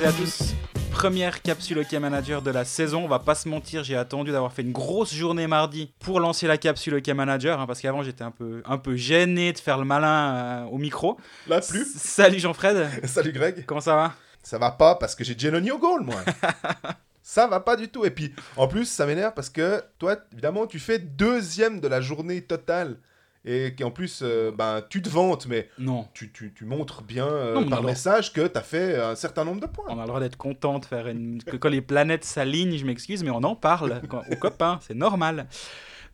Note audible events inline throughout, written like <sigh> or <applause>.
toutes et à tous. Première capsule OK Manager de la saison. On va pas se mentir, j'ai attendu d'avoir fait une grosse journée mardi pour lancer la capsule OK Manager, hein, parce qu'avant j'étais un peu, un peu gêné de faire le malin euh, au micro. Là, plus. S- Salut Jean-Fred, <laughs> Salut Greg. comment ça va? Ça va pas parce que j'ai Giannoni au goal, moi. <laughs> ça va pas du tout. Et puis, en plus, ça m'énerve parce que toi, évidemment, tu fais deuxième de la journée totale. Et qu'en plus, euh, ben, tu te vantes, mais Non. tu, tu, tu montres bien euh, Non, par message que tu as fait un certain nombre de points. On a le droit d'être content de faire une... que quand les planètes s'alignent, je m'excuse, mais on en parle <laughs> quand- aux copains, c'est normal.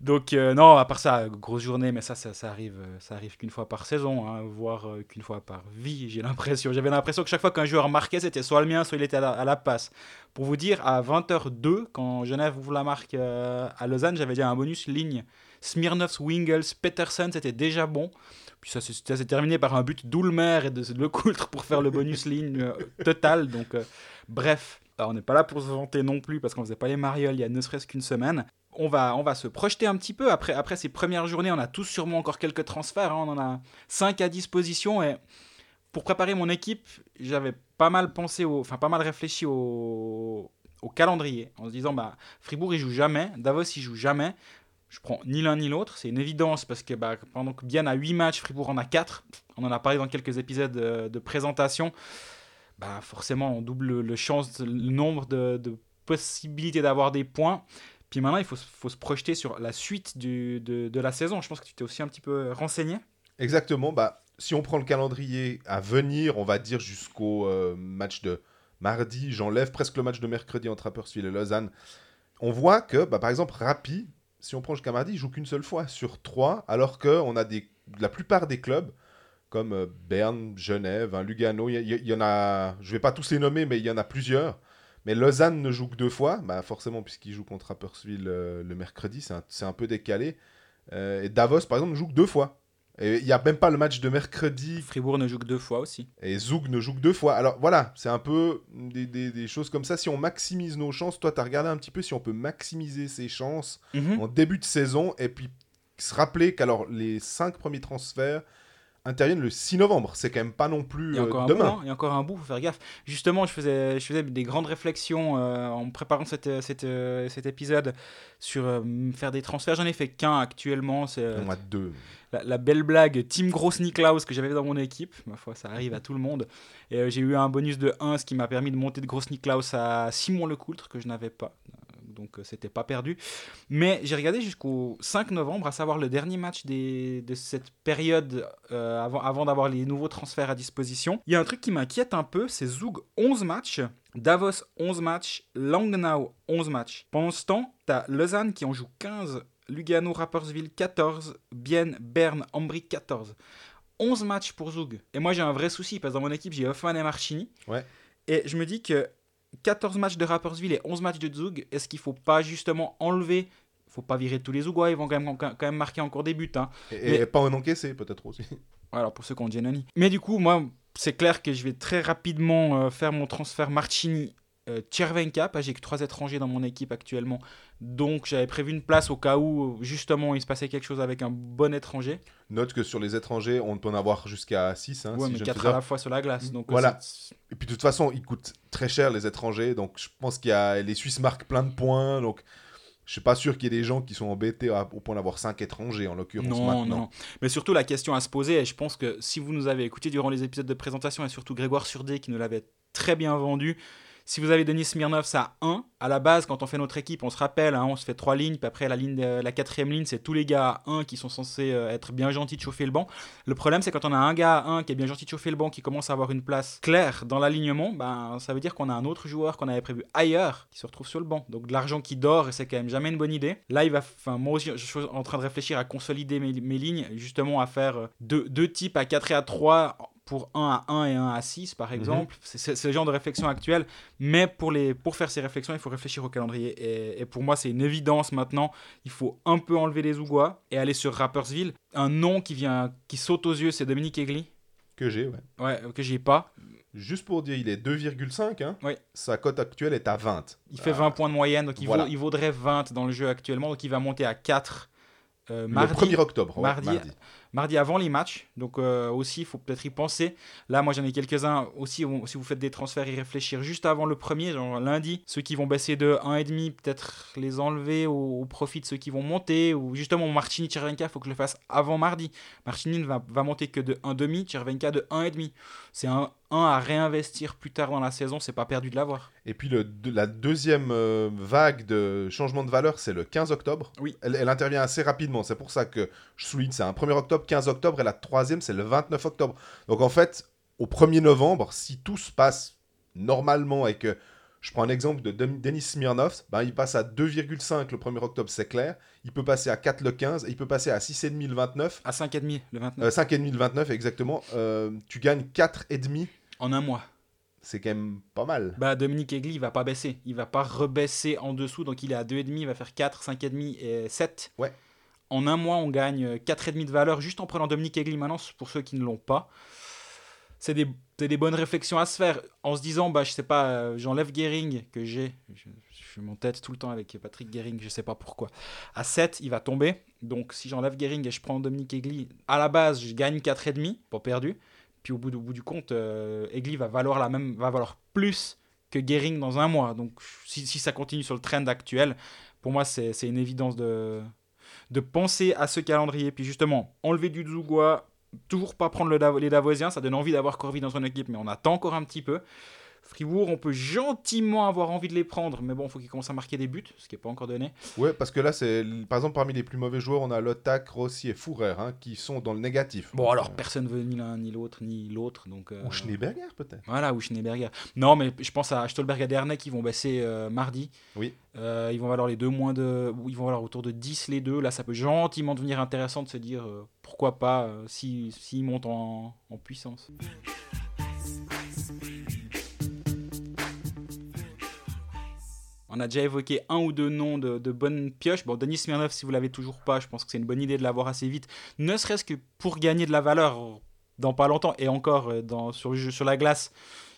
Donc euh, non, à part ça, grosse journée, mais ça, ça, ça arrive, euh, ça arrive qu'une fois par saison, hein, voire euh, qu'une fois par vie. J'ai l'impression, j'avais l'impression que chaque fois qu'un joueur marquait, c'était soit le mien, soit il était à la, à la passe. Pour vous dire, à 20h02, quand Genève ouvre la marque euh, à Lausanne, j'avais déjà un bonus ligne. Smirnovs, Wingels, Peterson, c'était déjà bon. Puis ça, s'est- ça s'est terminé par un but d'Oulmer et de, de Lecoultre pour faire le bonus <laughs> ligne euh, total. Donc, euh, bref, Alors, on n'est pas là pour se vanter non plus parce qu'on faisait pas les marioles il y a ne serait-ce qu'une semaine. On va, on va se projeter un petit peu. Après, après ces premières journées, on a tous sûrement encore quelques transferts. hein. On en a 5 à disposition. Et pour préparer mon équipe, j'avais pas mal pensé, au, enfin pas mal réfléchi au, au calendrier. En se disant, bah, Fribourg, il joue jamais. Davos, il joue jamais. Je prends ni l'un ni l'autre, c'est une évidence parce que bah, pendant que Bienne a 8 matchs, Fribourg en a 4. On en a parlé dans quelques épisodes de, de présentation. Bah, forcément, on double le, chance, le nombre de, possibilités d'avoir des points. Puis maintenant, il faut, faut se projeter sur la suite du- de, de la saison. Je pense que tu t'es aussi un petit peu renseigné. Exactement. Bah, si on prend le calendrier à venir, on va dire jusqu'au euh, match de mardi, j'enlève presque le match de mercredi entre Rapperswil et Lausanne. On voit que, bah, par exemple, Rapi, si on prend jusqu'à mardi, il joue qu'une seule fois sur trois, alors qu'on a la plupart des clubs, comme euh, Berne, Genève, hein, Lugano, il y, en a, je vais pas tous les nommer, mais il y en a plusieurs. Mais Lausanne ne joue que deux fois, bah forcément, puisqu'il joue contre Rapperswil euh, le mercredi, c'est un, peu décalé. Euh, et Davos, par exemple, ne joue deux fois. Et il n'y a même pas le match de mercredi Fribourg ne joue que deux fois aussi. et Zoug ne joue que deux fois. Alors voilà, c'est un peu des, des- des choses comme ça. Si on maximise nos chances, toi, tu as regardé un petit peu si on peut maximiser ses chances Mhm. en début de saison et puis se rappeler qu'alors les cinq premiers transferts interviennent le 6 novembre. C'est quand même pas non plus Il y a euh, encore un demain. bout, il y a encore un bout, faut faire gaffe. Justement, je faisais, je faisais des grandes réflexions euh, en préparant cette, cette, euh, cet épisode sur faire des transferts. J'en ai fait qu'un actuellement, c'est a deux. la, la belle blague Team Gross Niklaus que j'avais dans mon équipe. Ma foi, ça arrive à tout le monde. Et j'ai eu un bonus de 1, ce qui m'a permis de monter de Gross Niklaus à Simon Lecoultre, que je n'avais pas. Donc euh, c'était pas perdu. Mais j'ai regardé jusqu'au 5 novembre, à savoir le dernier match des- de cette période euh, avant, avant d'avoir les nouveaux transferts à disposition. Il y a un truc qui m'inquiète un peu, c'est Zug 11 matchs, Davos 11 matchs, Langnau 11 matchs. Pendant ce temps, t'as Lausanne qui en joue 15, Lugano, Rapperswil 14, Bienne, Berne, Ambry 14. 11 matchs pour Zug. Et moi j'ai un vrai souci parce que dans mon équipe j'ai Hoffman et Marchini. Ouais. Et je me dis que 14 matchs de Rapperswil et 11 matchs de Zug, est-ce qu'il faut pas justement enlever faut pas virer tous les Zougois, ils vont quand même, quand même marquer encore des buts. Hein. Et, Mais- et pas en encaisser, peut-être aussi. <laughs> Alors pour ceux qui ont Giannoni. Mais du coup, moi, c'est clair que je vais très rapidement euh, faire mon transfert Marchini. Euh, Tchervenka, j'ai que trois étrangers dans mon équipe actuellement. Donc j'avais prévu une place au cas où justement il se passait quelque chose avec un bon étranger. Note que sur les étrangers, on peut en avoir jusqu'à 6. Hein, ouais, si mais je ne quatre fais à erreur. la fois sur la glace. Donc euh, Voilà. c'est- Et puis de toute façon, ils coûtent très cher les étrangers, donc je pense qu'il y a les Suisses marquent plein de points, donc je suis pas sûr qu'il y ait des gens qui sont embêtés à- au point d'avoir 5 étrangers en l'occurrence Non, maintenant. non. Mais surtout, la question à se poser, et je pense que si vous nous avez écouté durant les épisodes de présentation, et surtout Grégoire Surdé qui nous l'avait très bien vendu, si vous avez Denis Smirnov à 1, à la base, quand on fait notre équipe, on se rappelle, hein, on se fait trois lignes, puis après, la, ligne la quatrième ligne, c'est tous les gars à 1 qui sont censés euh, être bien gentils de chauffer le banc. Le problème, c'est quand on a un gars à 1 qui est bien gentil de chauffer le banc, qui commence à avoir une place claire dans l'alignement, ben, ça veut dire qu'on a un autre joueur qu'on avait prévu ailleurs qui se retrouve sur le banc. Donc de l'argent qui dort, et c'est quand même jamais une bonne idée. Là, il va, moi aussi, je suis en train de réfléchir à consolider mes, mes lignes, justement à faire euh, deux, deux types à 4 et à 3 pour 1 à 1 et 1 à 6 par exemple. C'est- le genre de réflexion actuelle. Mais pour, les, pour faire ces réflexions, il faut réfléchir au calendrier. Et, et pour moi, c'est une évidence maintenant. Il faut un peu enlever les Ougois et aller sur Rappersville. Un nom qui, vient, qui saute aux yeux, c'est Dominique Egli. Que j'ai, ouais. Ouais, que j'ai pas. Juste pour dire, il est 2,5. Hein. Oui. Sa cote actuelle est à 20. Il fait Ah, 20 points de moyenne, donc il, voilà. vaut- il vaudrait 20 dans le jeu actuellement. Donc il va monter à 4 euh, Le mardi. 1er octobre. ouais, mardi. Mardi. avant les matchs. Donc euh, aussi, il faut peut-être y penser. Là, moi j'en ai quelques-uns aussi. Si vous faites des transferts, y réfléchir juste avant le premier, genre lundi. Ceux qui vont baisser de 1,5, peut-être les enlever au, profit de ceux qui vont monter. Ou justement, Martini, Chervenka, il faut que je le fasse avant mardi. Martini ne va, va monter que de 1,5, Chervenka de 1,5. C'est un, un à réinvestir plus tard dans la saison, c'est pas perdu de l'avoir. Et puis le, la deuxième euh, vague de changement de valeur, c'est le 15 octobre. Oui. Elle, intervient assez rapidement, c'est pour ça que je souligne, c'est un 1er octobre, 15 octobre, et la troisième, c'est le 29 octobre. Donc en fait, au 1er novembre, si tout se passe normalement et que je prends un exemple de Denis Smirnov, ben, il passe à 2,5 le 1er octobre, c'est clair. Il peut passer à 4 le 15, et il peut passer à 6,5 le 29. À 5,5 le 29. 5,5 le 29, exactement. Euh, tu gagnes 4,5. En un mois. C'est quand même pas mal. Bah, Dominique Egli, il va pas baisser. Il va pas rebaisser en dessous, donc il est à 2,5, il va faire 4, 5,5 et 7. Ouais. En un mois, on gagne 4,5 de valeur juste en prenant Dominique Egli maintenant, pour ceux qui ne l'ont pas c'est des, des, bonnes réflexions à se faire en se disant, bah, je sais pas, euh, j'enlève Gering que j'ai. Je, suis mon tête tout le temps avec Patrick Gering, je sais pas pourquoi. À 7, il va tomber. Donc si j'enlève Gering et je prends Dominique Egli, à la base, je gagne 4,5, pas perdu. Puis au bout, du, bout du compte, euh, va valoir, la même, va valoir plus que Gering dans un mois. Donc si, si ça continue sur le trend actuel, pour moi, c'est une évidence de, de penser à ce calendrier. Puis justement, enlever du Zougoua, toujours pas prendre le les Davosiens, ça donne envie d'avoir Corvi dans son équipe, mais on attend encore un petit peu. Fribourg, on peut gentiment avoir envie de les prendre, mais bon, il faut qu'ils commencent à marquer des buts, ce qui n'est pas encore donné. Ouais, parce que là, c'est par exemple parmi les plus mauvais joueurs, on a Lotak, Rossi et Fourer hein, qui sont dans le négatif. Bon, alors personne veut ni l'un ni l'autre, ni l'autre. donc. Euh, ou Schneeberger peut-être. Voilà, ou Schneeberger. Non, mais je pense à Stolberg et Dernay qui vont baisser euh, mardi. Oui. Euh, ils vont valoir les deux moins de. Ils vont valoir autour de 10 les deux. Là, ça peut gentiment devenir intéressant de se dire pourquoi pas s'ils si, montent en, en puissance. On a déjà évoqué un ou deux noms de, bonnes pioches. Bon, Denis Smirnov, si vous l'avez toujours pas, je pense que c'est une bonne idée de l'avoir assez vite. Ne serait-ce que pour gagner de la valeur dans pas longtemps. Et encore, euh, sur la glace,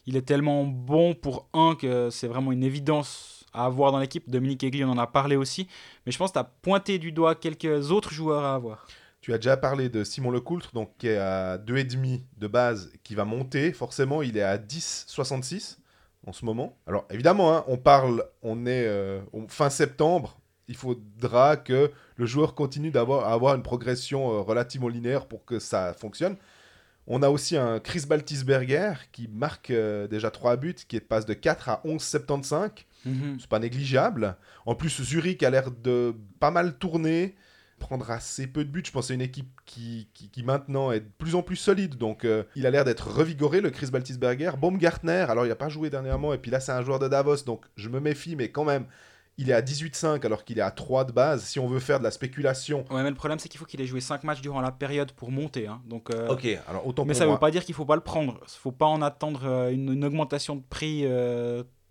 il est tellement bon pour un que c'est vraiment une évidence à avoir dans l'équipe. Dominique Egli, on en a parlé aussi. Mais je pense que tu as pointé du doigt quelques autres joueurs à avoir. Tu as déjà parlé de Simon Lecoultre, donc qui est à 2,5 de base, qui va monter. Forcément, il est à 10,66 en ce moment. Alors évidemment, hein, on parle, on est euh, fin septembre, il faudra que le joueur continue d'avoir avoir une progression euh, relativement linéaire pour que ça fonctionne. On a aussi un Chris Baltisberger qui marque euh, déjà 3 buts, qui passe de 4 à 11,75. Mm C'est pas négligeable. En plus, Zurich a l'air de pas mal tourner prendre assez peu de buts. Je pense que c'est une équipe qui, qui, maintenant est de plus en plus solide. Donc euh, il a l'air d'être revigoré, le Chris Baltisberger. Baumgartner, alors il n'a pas joué dernièrement. Et puis là, c'est un joueur de Davos. Donc je me méfie, mais quand même. Il est à 18-5 alors qu'il est à 3 de base. Si on veut faire de la spéculation. Ouais, mais le problème, c'est qu'il faut qu'il ait joué 5 matchs durant la période pour monter. Hein. Donc, euh, Ok, alors autant Mais ça ne veut pas dire qu'il ne faut pas le prendre. Il ne faut pas en attendre euh, une, augmentation de prix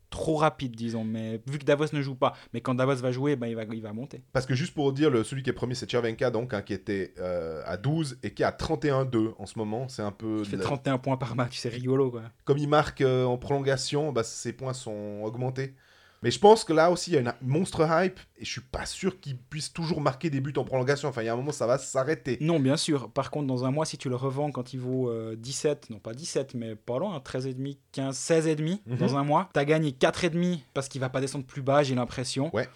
trop rapide, disons. Mais vu que Davos ne joue pas, mais quand Davos va jouer, ben, il, va, il va monter. Parce que juste pour dire, le, celui qui est premier, c'est Chervenka, donc, hein, qui était euh, à 12 et qui est à 31-2 en ce moment. C'est un peu. Il fait 31 points par match, c'est rigolo, quoi. Comme il marque euh, en prolongation, bah, ses points sont augmentés. Mais je pense que là aussi, il y a une monstre hype et je suis pas sûr qu'il puisse toujours marquer des buts en prolongation. Enfin, il y a un moment, ça va s'arrêter. Non, bien sûr. Par contre, dans un mois, si tu le revends quand il vaut 17, euh, non pas 17, mais pas loin, 13,5, 15, 16,5 dans un mois, tu as gagné 4,5 parce qu'il va pas descendre plus bas, j'ai l'impression. Ouais.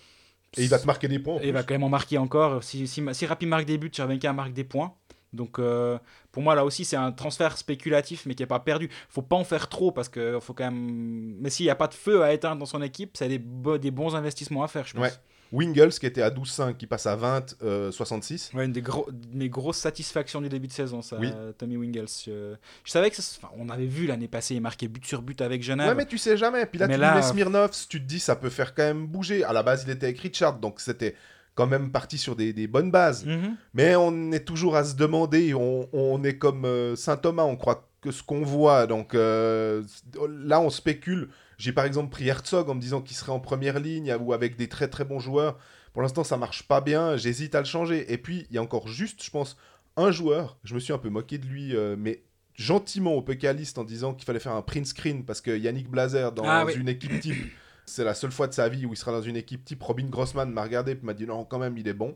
Et il va te marquer des points. Et il va quand même en marquer encore. Si, si, si Rappi marque des buts, Chervenka marque des points. Donc euh, pour moi là aussi c'est un transfert spéculatif mais qui n'est pas perdu. Faut pas en faire trop parce que faut quand même. Mais s'il n'y a pas de feu à éteindre dans son équipe, c'est des, des bons investissements à faire, je pense. Ouais. Wingles qui était à 12,5 qui passe à 20, 66. Euh, ouais, une des gros, mes grosses satisfactions du début de saison, ça, Tommy Wingles. Je, savais que ça, on avait vu l'année passée, il marquait but sur but avec Genève. Ouais, mais tu sais jamais. Puis là, tu là, mets Smirnov, tu te dis ça peut faire quand même bouger. À la base, il était avec Richard, donc c'était quand même parti sur des, bonnes bases. Mhm. Mais on est toujours à se demander, on, est comme euh, Saint Thomas, on croit que ce qu'on voit. Donc euh, là, on spécule. J'ai par exemple pris Herzog en me disant qu'il serait en première ligne ou avec des très très bons joueurs. Pour l'instant, ça marche pas bien. J'hésite à le changer. Et puis, il y a encore juste, je pense, un joueur. Je me suis un peu moqué de lui, euh, mais gentiment au Pécaliste en disant qu'il fallait faire un print screen parce que Yannick Blazer dans ah une équipe type c'est la seule fois de sa vie où il sera dans une équipe type. Robin Grossman m'a regardé et m'a dit non, quand même, il est bon.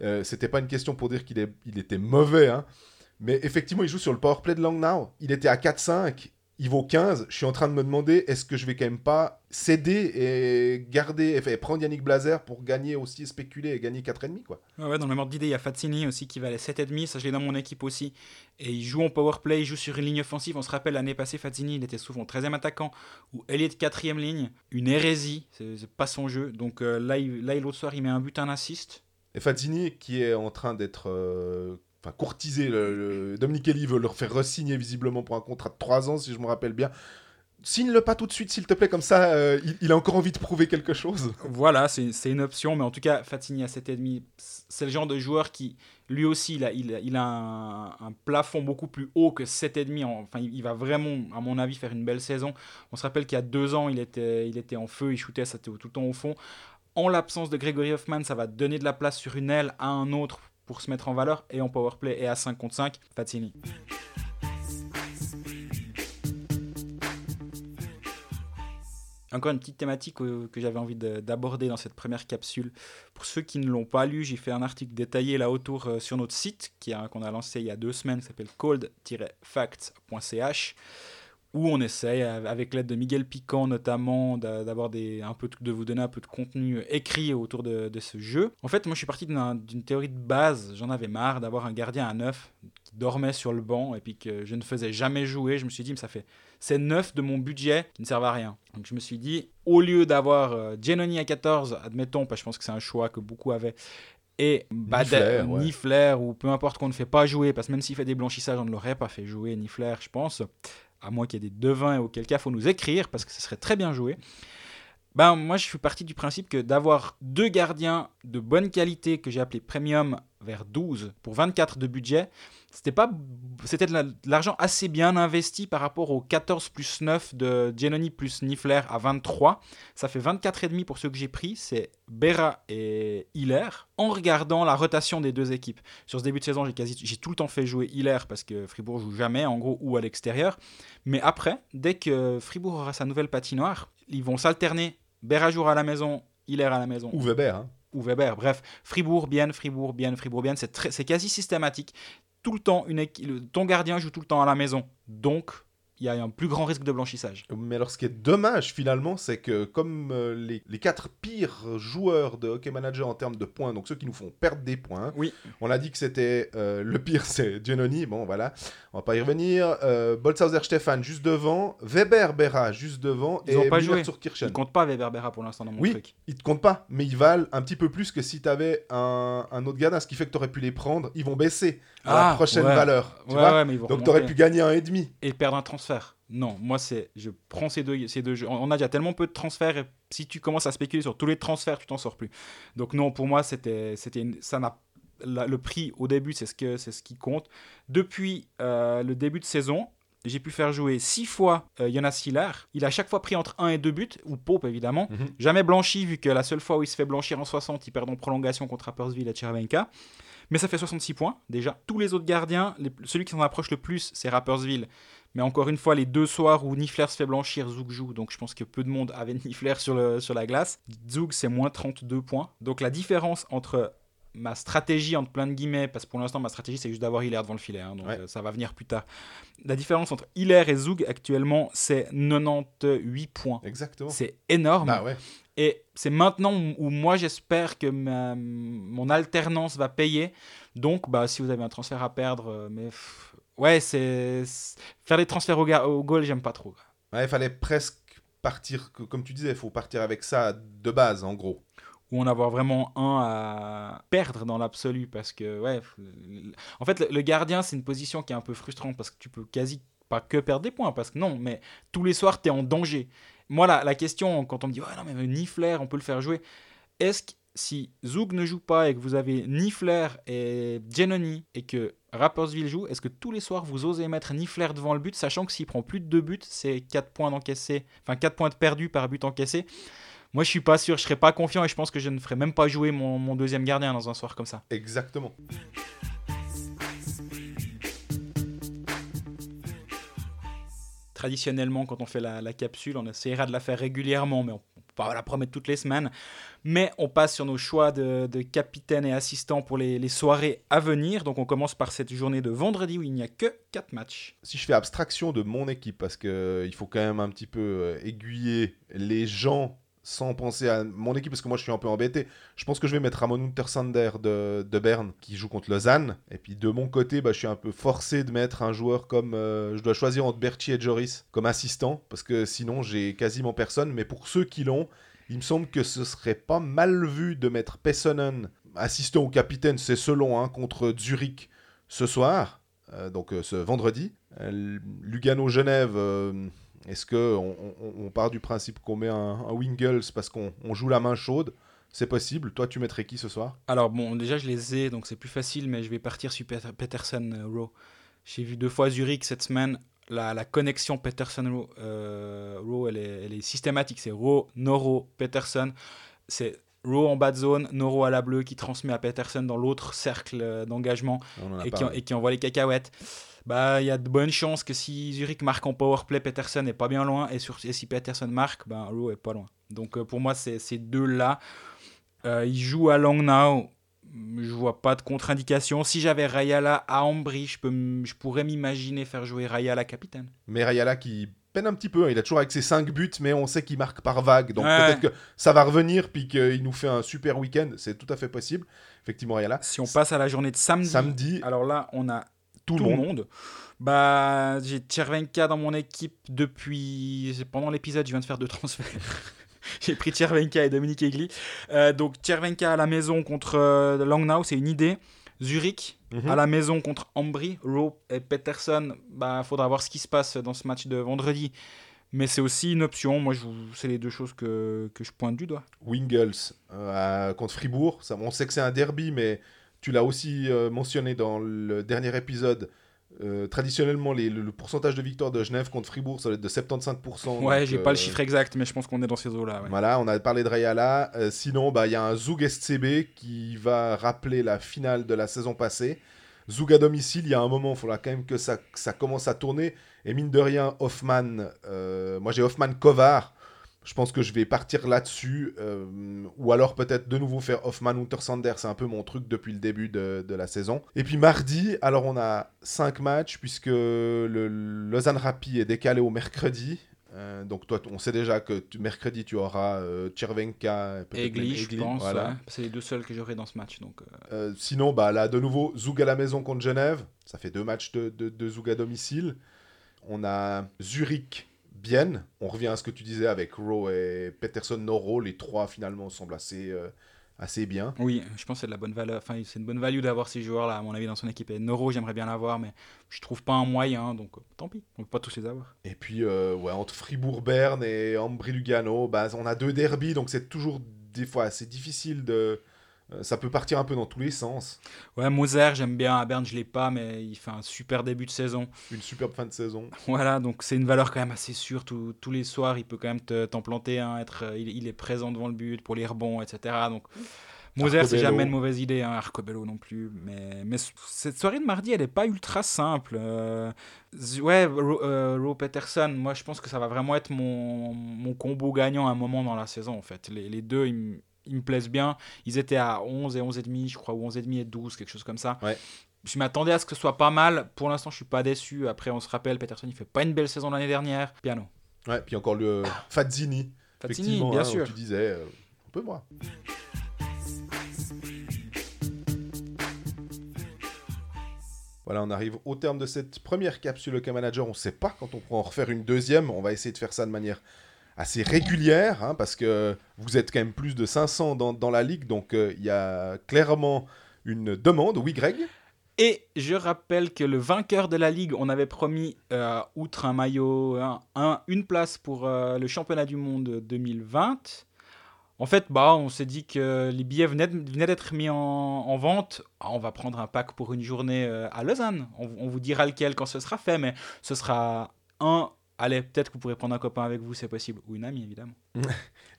Euh, c'était pas une question pour dire qu'il il était mauvais, hein. Mais effectivement, il joue sur le powerplay de Langnau. Il était à 4-5 il vaut 15, je suis en train de me demander est-ce que je vais quand même pas céder et garder, et prendre Yannick Blazer pour gagner aussi, spéculer et gagner 4,5 quoi. Ouais, dans le même ordre d'idée, il y a Fazzini aussi qui valait 7,5, ça je l'ai dans mon équipe aussi. Et il joue en power play, il joue sur une ligne offensive. On se rappelle l'année passée, Fazzini, il était souvent 13e attaquant ou Elliott 4 ligne. Une hérésie, c'est pas son jeu. Donc euh, là, il, là l'autre soir, il met un but, un assist. Et Fazzini qui est en train d'être euh, enfin courtiser. Le, Dominique Kelly veut leur faire re-signer visiblement pour un contrat de 3 ans, si je me rappelle bien. Signe-le pas tout de suite, s'il te plaît, comme ça, euh, il, a encore envie de prouver quelque chose. Voilà, c'est une option, mais en tout cas, Fatini à 7,5, c'est le genre de joueur qui, lui aussi, il a, il, a un, plafond beaucoup plus haut que 7,5. Enfin, il, va vraiment, à mon avis, faire une belle saison. On se rappelle qu'il y a deux ans, il était, il était en feu, il shootait, ça était tout le temps au fond. En l'absence de Gregory Hoffman, ça va donner de la place sur une aile à un autre pour se mettre en valeur et en powerplay et à 5 contre 5, Fazzini. Encore une petite thématique que j'avais envie d'aborder dans cette première capsule. Pour ceux qui ne l'ont pas lu, j'ai fait un article détaillé là autour euh, sur notre site qu'on a lancé il y a deux semaines, qui s'appelle cold-fact.ch où on essaye, avec l'aide de Miguel Piquant notamment, d'avoir un peu de vous donner un peu de contenu écrit autour de, ce jeu. En fait, moi je suis parti d'une théorie de base. J'en avais marre d'avoir un gardien à neuf qui dormait sur le banc et puis que je ne faisais jamais jouer. Je me suis dit, mais ça fait c'est neuf de mon budget qui ne servent à rien. Donc je me suis dit, au lieu d'avoir euh, Genoni à 14, admettons, parce que je pense que c'est un choix que beaucoup avaient, et ni Flair, ou peu importe qu'on ne fait pas jouer, parce que même s'il fait des blanchissages, on ne l'aurait pas fait jouer, ni Flair, je pense à moins qu'il y ait des devins, auquel cas il faut nous écrire, parce que ce serait très bien joué. Ben, moi, je suis parti du principe que d'avoir deux gardiens de bonne qualité que j'ai appelé premium vers 12 pour 24 de budget, c'était pas c'était de l'argent assez bien investi par rapport aux 14 plus 9 de Genoni plus Nifler à 23. Ça fait 24,5 pour ceux que j'ai pris, c'est Bera et Hiller, en regardant la rotation des deux équipes. Sur ce début de saison, j'ai quasi j'ai tout le temps fait jouer Hiller parce que Fribourg joue jamais en gros ou à l'extérieur. Mais après, dès que Fribourg aura sa nouvelle patinoire, ils vont s'alterner. Bera jouera à la maison, Hiller à la maison. Ou Weber. Hein. Ou Weber. Bref, Fribourg, bien, Fribourg, bien, Fribourg, bien. C'est quasi systématique tout le temps, une ton gardien joue tout le temps à la maison. Donc, il y a un plus grand risque de blanchissage. Mais alors, ce qui est dommage finalement, c'est que comme euh, les, les, quatre pires joueurs de Hockey Manager en termes de points, donc ceux qui nous font perdre des points, oui. on a dit que c'était euh, le pire, <laughs> c'est Giannoni, bon voilà, on va pas y revenir. Euh, Bolshauser Stefan juste devant, Weber Berra juste devant, Ils et pas joué. Kirchen. Ils comptent pas Weber Berra pour l'instant dans mon oui, truc. Ils te comptent pas, mais ils valent un petit peu plus que si tu avais un, un, autre gardien, ce qui fait que tu aurais pu les prendre. Ils vont baisser à la ah, prochaine valeur. Tu vois donc tu aurais pu gagner un et demi. Et perdre un transfert. Non, moi, c'est je prends ces deux, ces deux jeux. On a déjà tellement peu de transferts, et si tu commences à spéculer sur tous les transferts, tu t'en sors plus. Donc, non, pour moi, c'était, c'était ça n'a le prix au début, c'est ce, que, c'est ce qui compte. Depuis euh, le début de saison, j'ai pu faire jouer six fois euh, Jonas Hiller. Il a chaque fois pris entre 1 et 2 buts, ou Pope évidemment. Mhm. Jamais blanchi, vu que la seule fois où il se fait blanchir en 60, il perd en prolongation contre Rappersville et Chervenka. Mais ça fait 66 points déjà. Tous les autres gardiens, celui qui s'en approche le plus, c'est Rappersville. Mais encore une fois, les deux soirs où Nifler se fait blanchir, Zoug joue. Donc je pense que peu de monde avait Nifler sur, le, sur la glace. Zoug, c'est moins 32 points. Donc la différence entre ma stratégie, entre plein de guillemets, parce que pour l'instant, ma stratégie, c'est juste d'avoir Hiller devant le filet. Hein, donc euh, ça va venir plus tard. La différence entre Hiller et Zoug actuellement, c'est 98 points. Exactement. C'est énorme. Bah ouais. Et c'est maintenant où moi j'espère que mon alternance va payer. Donc, bah, si vous avez un transfert à perdre, euh, mais ouais, c'est faire des transferts au, au goal, j'aime pas trop. Ouais, il fallait presque partir, comme tu disais, il faut partir avec ça de base, en gros. Ou en avoir vraiment un à perdre dans l'absolu, parce que ouais, en fait, le gardien, c'est une position qui est un peu frustrante parce que tu peux quasi pas que perdre des points, parce que non, mais tous les soirs, tu es en danger. Moi, la, la, question, quand on me dit, ouais, non, mais ni Flair, on peut le faire jouer, est-ce que si Zoug ne joue pas et que vous avez ni Flair et Genoni et que Rappersville joue, est-ce que tous les soirs vous osez mettre ni Flair devant le but, sachant que s'il prend plus de 2 buts, c'est 4 points d'encaissé, enfin 4 points de perdu par but encaissé? Moi, je suis pas sûr, je serais pas confiant et je pense que je ne ferais même pas jouer mon, mon deuxième gardien dans un soir comme ça. Exactement. traditionnellement, quand on fait la, capsule, on essaiera de la faire régulièrement, mais on pas la promettre toutes les semaines. Mais on passe sur nos choix de, capitaine et assistant pour les, les, soirées à venir. Donc on commence par cette journée de vendredi où il n'y a que 4 matchs. Si je fais abstraction de mon équipe, parce qu'il euh, faut quand même un petit peu euh, aiguiller les gens sans penser à mon équipe, parce que moi je suis un peu embêté. Je pense que je vais mettre Ramon Untersander de, de Berne qui joue contre Lausanne. Et puis de mon côté, bah, je suis un peu forcé de mettre un joueur comme. Euh, je dois choisir entre Berti et Joris comme assistant, parce que sinon j'ai quasiment personne. Mais pour ceux qui l'ont, il me semble que ce serait pas mal vu de mettre Pessonen, assistant au capitaine, c'est selon, hein, contre Zurich ce soir, euh, donc euh, ce vendredi. Lugano-Genève. Est-ce qu'on on, part du principe qu'on met un, un Wingles parce qu'on joue la main chaude? C'est possible? Toi, tu mettrais qui ce soir? Alors, bon, déjà, je les ai, donc c'est plus facile, mais je vais partir sur Peterson euh, Rowe. J'ai vu deux fois Zurich cette semaine. La, la connexion Peterson-Rowe, euh, elle, est, elle est systématique. C'est Rowe, Noro, Peterson. C'est Rowe en bas de zone, Noro à la bleue qui transmet à Peterson dans l'autre cercle euh, d'engagement et, et, qui envoie les cacahuètes bah il y a de bonnes chances que si Zurich marque en powerplay, Peterson n'est pas bien loin et, sur, si Peterson marque, ben Rowe est pas loin. Donc euh, pour moi c'est ces deux là. Euh, il joue à Langnau, je vois pas de contre-indication. Si j'avais Rayala à Ambry, je, peux, je pourrais m'imaginer faire jouer Rayala capitaine. Mais Rayala qui peine un petit peu, hein. il a toujours avec ses 5 buts, mais on sait qu'il marque par vague. Donc peut-être que ça va revenir, puis qu'il nous fait un super week-end, c'est tout à fait possible. Effectivement, Rayala. Si on passe à la journée de samedi, samedi alors là on a tout, le monde. Bah, j'ai Tchervenka dans mon équipe depuis. Pendant l'épisode, je viens de faire deux <laughs> transferts. j'ai pris Tchervenka et Dominique Egli. Euh, donc, Tchervenka à la maison contre euh, Langnau, c'est une idée. Zurich mhm. à la maison contre Ambry, Rowe et Peterson. Bah, faudra voir ce qui se passe dans ce match de vendredi. Mais c'est aussi une option. Moi, c'est les deux choses que, que, je pointe du doigt. Wingles euh, contre Fribourg. Ça, on sait que c'est un derby, mais tu l'as aussi euh, mentionné dans le dernier épisode. Euh, traditionnellement, le, pourcentage de victoire de Genève contre Fribourg, ça va être de 75%. Ouais, j'ai pas le euh, chiffre exact, mais je pense qu'on est dans ces eaux-là. Voilà, on a parlé de Rayala. sinon, bah, il y a un Zug SCB qui va rappeler la finale de la saison passée. Zug à domicile, il y a un moment, il faudra quand même que ça, que ça commence à tourner. Et mine de rien, Hoffman, moi j'ai Hoffman Kovar je pense que je vais partir là-dessus. Euh, ou alors peut-être de nouveau faire Hoffman Untersander. C'est un peu mon truc depuis le début de, la saison. Et puis mardi, alors on a 5 matchs puisque le Lausanne Rapi est décalé au mercredi. Euh, donc toi, on sait déjà que mercredi, tu auras euh, Chervenka et Egli, je pense. Voilà. C'est les deux seuls que j'aurai dans ce match. Donc, sinon, bah, là, de nouveau, Zoug à la maison contre Genève. Ça fait deux matchs de, de, de Zoug à domicile. On a Zurich bien. On revient à ce que tu disais avec Rowe et Peterson Noro. Les trois, finalement, semblent assez, euh, assez bien. Oui, je pense que c'est de la bonne valeur. Enfin, c'est une bonne value d'avoir ces joueurs-là, à mon avis, dans son équipe. Et Noro, j'aimerais bien l'avoir, mais je trouve pas un moyen. Donc, euh, tant pis. On peut pas tous les avoir. Et puis, euh, ouais, entre Fribourg-Berne et Ambry-Lugano, bah, on a deux derbies. Donc, c'est toujours des fois assez difficile de ça peut partir un peu dans tous les sens. Ouais, Moser, j'aime bien. À Berne, je l'ai pas, mais il fait un super début de saison. Une superbe fin de saison. <laughs> Voilà, donc c'est une valeur quand même assez sûre. tous les soirs, il peut quand même t'en planter. Hein, être, euh, il, est présent devant le but pour les rebonds, etc. Donc. Moser, c'est jamais une mauvaise idée, hein, Arcobello non plus. Mais, mais cette soirée de mardi, elle n'est pas ultra simple. Euh, ouais, Ro, Peterson, moi je pense que ça va vraiment être mon, mon, combo gagnant à un moment dans la saison en fait. Les, les deux, ils, ils me plaisent bien. Ils étaient à 11 et 11,5, je crois, ou 11,5 et 12, quelque chose comme ça. Ouais. Je m'attendais à ce que ce soit pas mal. Pour l'instant, je suis pas déçu. Après, on se rappelle, Peterson, il fait pas une belle saison l'année dernière. Piano. Ouais, puis encore le Fazzini. Fazzini, bien hein, sûr. Tu disais, euh, un peu moi. Voilà, on arrive au terme de cette première capsule OK Manager. On ne sait pas quand on pourra en refaire une deuxième. On va essayer de faire ça de manière assez régulière, hein, parce que vous êtes quand même plus de 500 dans, dans la ligue, donc euh, il y a clairement une demande. Oui, Greg? Et je rappelle que le vainqueur de la ligue, on avait promis, euh, outre un maillot, un, une place pour euh, le championnat du monde 2020. En fait, bah, on s'est dit que les billets venaient, d'être mis en, en vente. Ah, on va prendre un pack pour une journée à Lausanne. On, vous dira lequel quand ce sera fait, mais ce sera un allez, peut-être que vous pourrez prendre un copain avec vous, c'est possible, ou une amie évidemment. <laughs>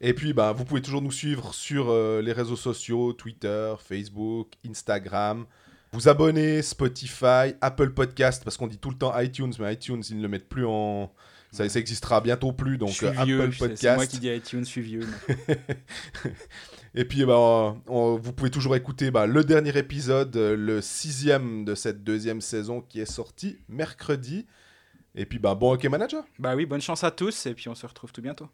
Et puis, bah, vous pouvez toujours nous suivre sur euh, les réseaux sociaux, Twitter, Facebook, Instagram. Vous abonner, Spotify, Apple Podcast, parce qu'on dit tout le temps iTunes, mais iTunes, ils ne le mettent plus en... Ça, ça existera bientôt plus, donc euh, Apple Podcast. C'est moi qui dis iTunes, je suis vieux. <laughs> Et puis, bah, vous pouvez toujours écouter bah, le dernier épisode, euh, le sixième de cette deuxième saison qui est sorti mercredi. Et puis, bah, bon hockey manager. Bah oui, bonne chance à tous et puis on se retrouve tout bientôt.